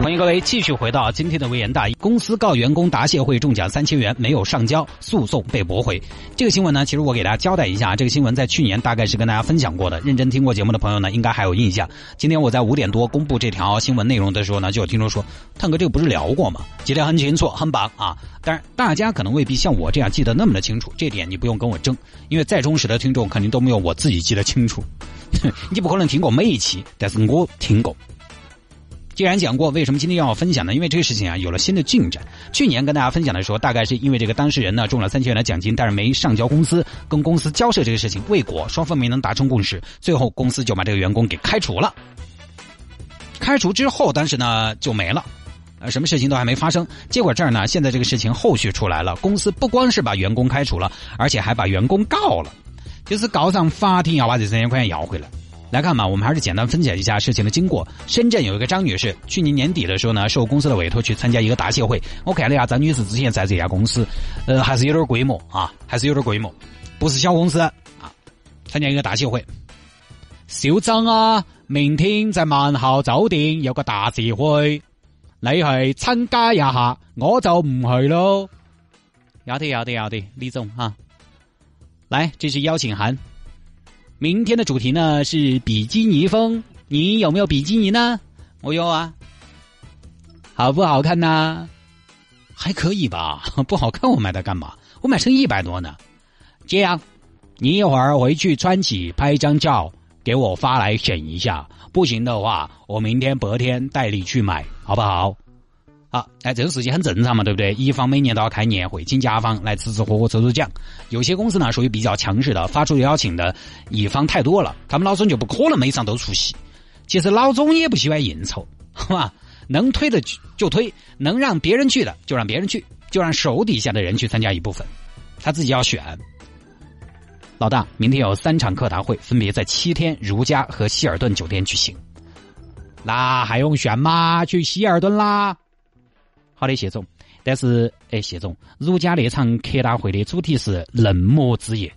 欢迎各位继续回到今天的微言大义。公司告员工答谢会中奖三千元没有上交，诉讼被驳回。这个新闻呢，其实我给大家交代一下，这个新闻在去年大概是跟大家分享过的。认真听过节目的朋友呢，应该还有印象。今天我在五点多公布这条新闻内容的时候呢，就有听众说：“探哥，这个不是聊过吗？记得很清楚，很棒啊！”但是大家可能未必像我这样记得那么的清楚，这点你不用跟我争，因为再忠实的听众肯定都没有我自己记得清楚。你不可能听过每一期，但是我听过。既然讲过，为什么今天要分享呢？因为这个事情啊有了新的进展。去年跟大家分享的时候，大概是因为这个当事人呢中了三千元的奖金，但是没上交公司，跟公司交涉这个事情未果，双方没能达成共识，最后公司就把这个员工给开除了。开除之后，但是呢就没了，呃，什么事情都还没发生。结果这儿呢，现在这个事情后续出来了，公司不光是把员工开除了，而且还把员工告了，就是告上法庭要把这三千块钱要回来。来看嘛，我们还是简单分解一下事情的经过。深圳有一个张女士，去年年底的时候呢，受公司的委托去参加一个答谢会。我看了一下张女士之前在这家公司，呃，还是有点规模啊，还是有点规模，不是小公司啊。参加一个答谢会，首长啊，明天在万豪酒店有个答谢会，你去参加一下，我就唔去咯。要得要得要得，李总哈，来，这是邀请函。明天的主题呢是比基尼风，你有没有比基尼呢？我有啊，好不好看呢？还可以吧，不好看我买它干嘛？我买成一百多呢。这样，你一会儿回去穿起拍张照，给我发来选一下。不行的话，我明天白天带你去买，好不好？好，哎，这个事情很正常嘛，对不对？乙方每年都要开年会，请甲方来吃吃喝喝、抽抽奖。有些公司呢属于比较强势的，发出邀请的乙方太多了，他们老总就不可能每场都出席。其实老总也不喜欢应酬，好吧？能推的就推，能让别人去的就让别人去，就让手底下的人去参加一部分，他自己要选。老大，明天有三场客答会，分别在七天如家和希尔顿酒店举行。那还用选吗？去希尔顿啦！好的，谢总。但是，哎，谢总，如家那场客大会的主题是嫩模之夜。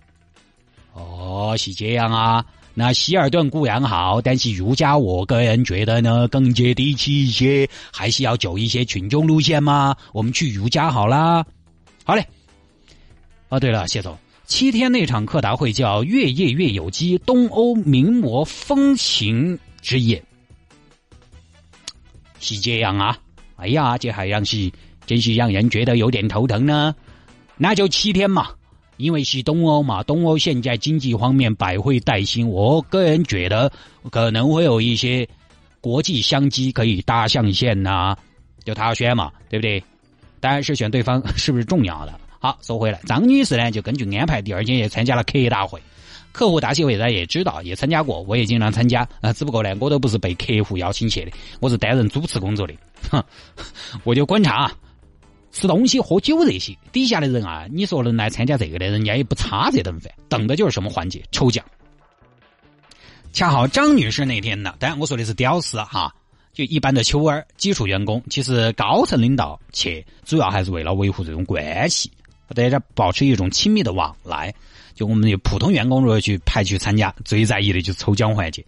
哦，是这样啊。那希尔顿固然好，但是如家我个人觉得呢更接地气一些，还是要走一些群众路线嘛。我们去如家好啦。好嘞。哦，对了，谢总，七天那场客答会叫“月夜月有机东欧名模风情之夜”，是这样啊。哎呀，这还让是真是让人觉得有点头疼呢。那就七天嘛，因为是东欧嘛，东欧现在经济方面百会待兴，我个人觉得可能会有一些国际商机可以搭象线呐。就他选嘛，对不对？当然是选对方 是不是重要的。好，说回来，张女士呢就根据安排，第二天也参加了客大会。客户大谢会，大家也知道，也参加过，我也经常参加啊。只不过呢，我都不是被客户邀请去的，我是担任主持工作的。哼，我就观察啊，吃东西、喝酒这些，底下的人啊，你说能来参加这个的，人家也不差这顿饭，等的就是什么环节，抽奖。恰好张女士那天呢，当然我说的是屌丝哈，就一般的秋儿、基础员工，其实高层领导去，主要还是为了维护这种关系，大家保持一种亲密的往来。我们的普通员工如果去派去参加，最在意的就是抽奖环节。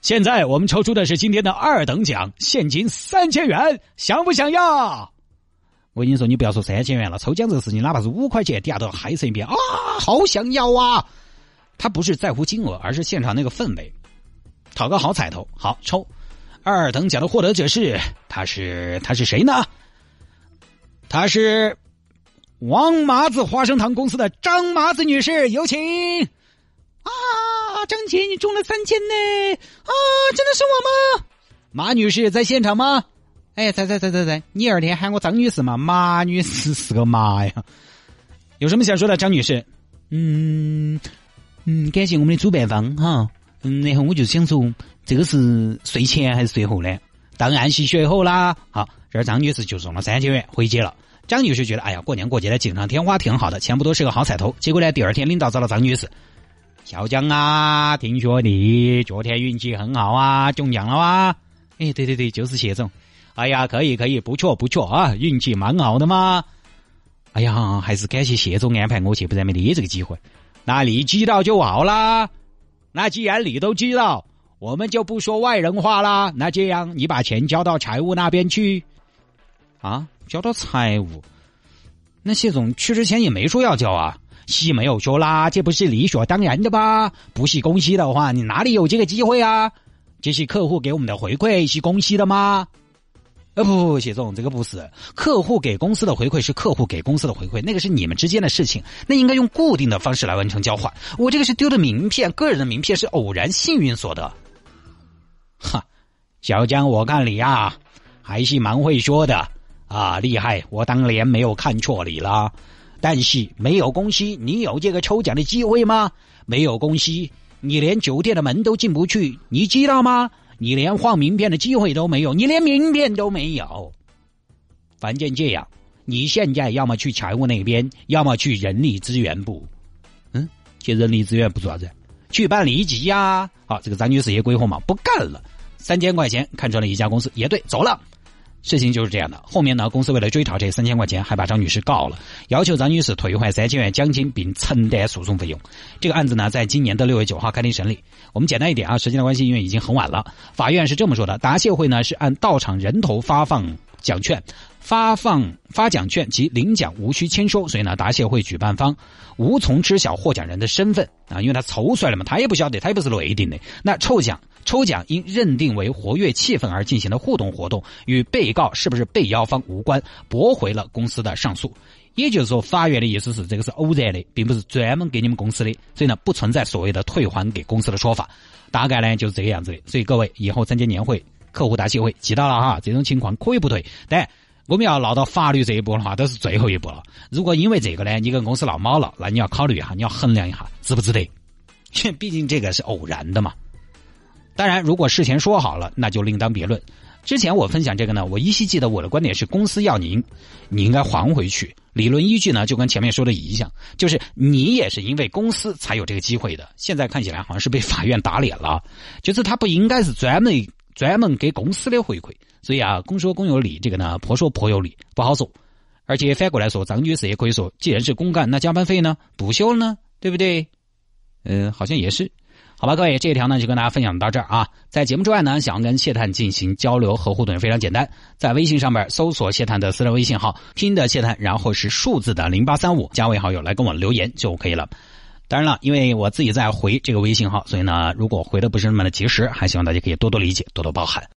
现在我们抽出的是今天的二等奖，现金三千元，想不想要？我跟你说，你不要说三千元了，抽奖这个事情，哪怕是五块钱，底下都要嗨成一片啊！好想要啊！他不是在乎金额，而是现场那个氛围，讨个好彩头。好抽，二等奖的获得者是，他是他是谁呢？他是。王麻子花生糖公司的张麻子女士，有请！啊，张姐，你中了三千呢！啊，真的是我吗？马女士在现场吗？哎，在在在在在。你二天喊我张女士嘛？马女士是个妈呀！有什么想说的，张女士？嗯嗯，感谢我们的主办方哈。嗯，然后我就想说，这个是税前还是税后呢？当然是税后啦。好，这儿张女士就中了三千元，回去了。张女士觉得，哎呀，过年过节的锦上添花挺好的，钱不多是个好彩头。结果呢，第二天领导找了张女士，小江啊，听说你昨天运气很好啊，中奖了啊？哎，对对对，就是谢总。哎呀，可以可以，不错不错啊，运气蛮好的嘛。哎呀，还是感谢谢总安排我去，不然没得这个机会。那你知道就好啦。那既然你都知道，我们就不说外人话啦。那这样，你把钱交到财务那边去。啊，交到财务？那谢总去之前也没说要交啊。戏没有说啦，这不是理所当然的吧？不是公司的话，你哪里有这个机会啊？这是客户给我们的回馈，是公司的吗？呃，不不，谢总，这个不是客户给公司的回馈，是客户给公司的回馈，那个是你们之间的事情，那应该用固定的方式来完成交换。我这个是丢的名片，个人的名片是偶然幸运所得。哈，小江，我看你呀，还是蛮会说的啊，厉害！我当年没有看错你啦。但是没有公司，你有这个抽奖的机会吗？没有公司，你连酒店的门都进不去，你知道吗？你连换名片的机会都没有，你连名片都没有。反正这样，你现在要么去财务那边，要么去人力资源部。嗯，去人力资源部做啥子？去办离职呀！好，这个张女士也鬼火嘛，不干了，三千块钱看中了一家公司，也对，走了。事情就是这样的，后面呢，公司为了追讨这三千块钱，还把张女士告了，要求张女士退还三千元奖金，并承担诉讼费用。这个案子呢，在今年的六月九号开庭审理。我们简单一点啊，时间的关系，因为已经很晚了。法院是这么说的：答谢会呢是按到场人头发放奖券，发放发奖券及领奖无需签收，所以呢，答谢会举办方无从知晓获奖人的身份啊，因为他抽出来了嘛，他也不晓得，他也不是内定的。那抽奖。抽奖因认定为活跃气氛而进行的互动活动，与被告是不是被邀方无关，驳回了公司的上诉。也就是说，法院的意思是这个是偶然的，并不是专门给你们公司的，所以呢，不存在所谓的退还给公司的说法。大概呢就是这个样子的。所以各位以后参加年会、客户答谢会，记到了哈，这种情况可以不退，但我们要闹到法律这一步的话，都是最后一步了。如果因为这个呢，你跟公司闹毛了，那你要考虑一下，你要衡量一下值不值得，毕竟这个是偶然的嘛。当然，如果事前说好了，那就另当别论。之前我分享这个呢，我依稀记得我的观点是：公司要您，你应该还回去。理论依据呢，就跟前面说的一样，就是你也是因为公司才有这个机会的。现在看起来好像是被法院打脸了，就是他不应该是专门专门给公司的回馈。所以啊，公说公有理，这个呢婆说婆有理，不好说。而且反过来说，张女士也可以说，既然是公干，那加班费呢补休呢，对不对？嗯，好像也是。好吧，各位，这一条呢就跟大家分享到这儿啊。在节目之外呢，想要跟谢探进行交流和互动也非常简单，在微信上面搜索谢探的私人微信号，拼的谢探，然后是数字的零八三五，加为好友来跟我留言就可以了。当然了，因为我自己在回这个微信号，所以呢，如果回的不是那么的及时，还希望大家可以多多理解，多多包涵。